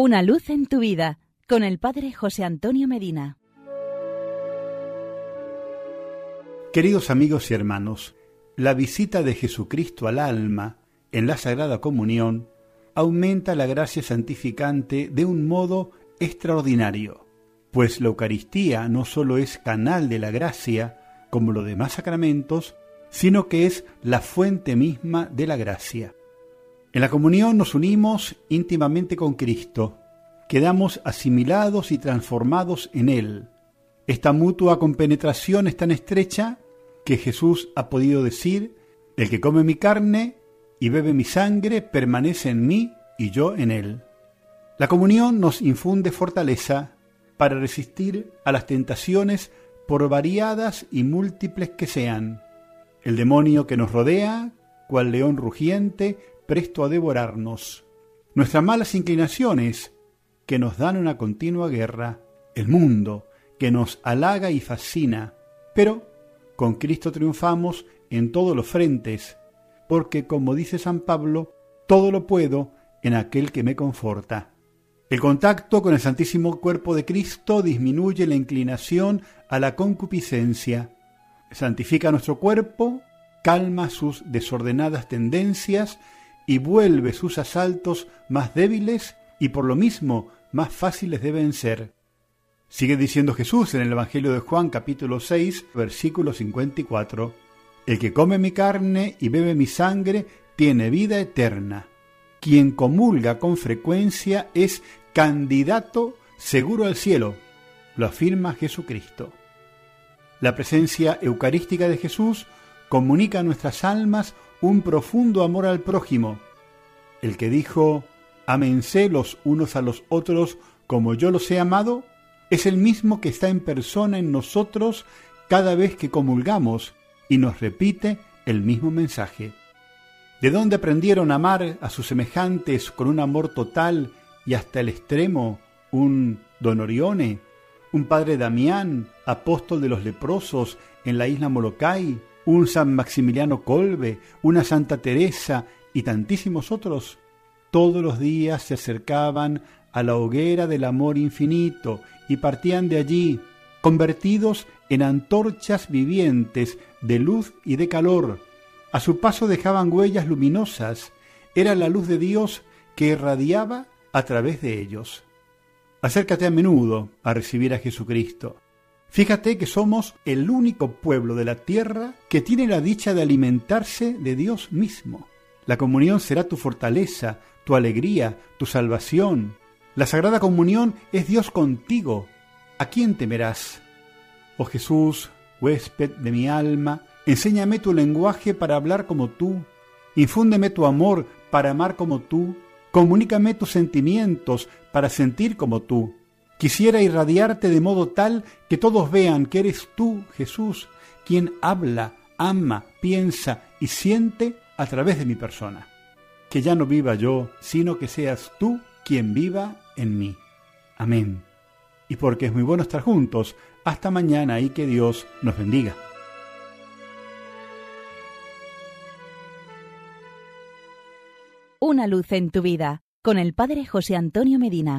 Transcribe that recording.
Una luz en tu vida con el Padre José Antonio Medina. Queridos amigos y hermanos, la visita de Jesucristo al alma en la Sagrada Comunión aumenta la gracia santificante de un modo extraordinario, pues la Eucaristía no sólo es canal de la gracia, como los demás sacramentos, sino que es la fuente misma de la gracia. En la comunión nos unimos íntimamente con Cristo, quedamos asimilados y transformados en Él. Esta mutua compenetración es tan estrecha que Jesús ha podido decir, el que come mi carne y bebe mi sangre permanece en mí y yo en él. La comunión nos infunde fortaleza para resistir a las tentaciones por variadas y múltiples que sean. El demonio que nos rodea, cual león rugiente, presto a devorarnos. Nuestras malas inclinaciones, que nos dan una continua guerra. El mundo, que nos halaga y fascina. Pero con Cristo triunfamos en todos los frentes, porque, como dice San Pablo, todo lo puedo en aquel que me conforta. El contacto con el Santísimo Cuerpo de Cristo disminuye la inclinación a la concupiscencia, santifica nuestro cuerpo, calma sus desordenadas tendencias y vuelve sus asaltos más débiles y por lo mismo más fáciles de vencer. Sigue diciendo Jesús en el Evangelio de Juan capítulo 6 versículo 54, El que come mi carne y bebe mi sangre tiene vida eterna. Quien comulga con frecuencia es candidato seguro al cielo, lo afirma Jesucristo. La presencia eucarística de Jesús comunica a nuestras almas un profundo amor al prójimo. El que dijo, amense los unos a los otros como yo los he amado, es el mismo que está en persona en nosotros cada vez que comulgamos y nos repite el mismo mensaje. ¿De dónde aprendieron a amar a sus semejantes con un amor total y hasta el extremo un Don Orione, un Padre Damián, apóstol de los leprosos en la isla Molokai, un San Maximiliano Colbe, una Santa Teresa y tantísimos otros, todos los días se acercaban a la hoguera del amor infinito y partían de allí, convertidos en antorchas vivientes de luz y de calor. A su paso dejaban huellas luminosas, era la luz de Dios que irradiaba a través de ellos. Acércate a menudo a recibir a Jesucristo. Fíjate que somos el único pueblo de la tierra que tiene la dicha de alimentarse de Dios mismo. La comunión será tu fortaleza, tu alegría, tu salvación. La Sagrada Comunión es Dios contigo. ¿A quién temerás? Oh Jesús, huésped de mi alma, enséñame tu lenguaje para hablar como tú. Infúndeme tu amor para amar como tú. Comunícame tus sentimientos para sentir como tú. Quisiera irradiarte de modo tal que todos vean que eres tú, Jesús, quien habla, ama, piensa y siente a través de mi persona. Que ya no viva yo, sino que seas tú quien viva en mí. Amén. Y porque es muy bueno estar juntos, hasta mañana y que Dios nos bendiga. Una luz en tu vida con el Padre José Antonio Medina.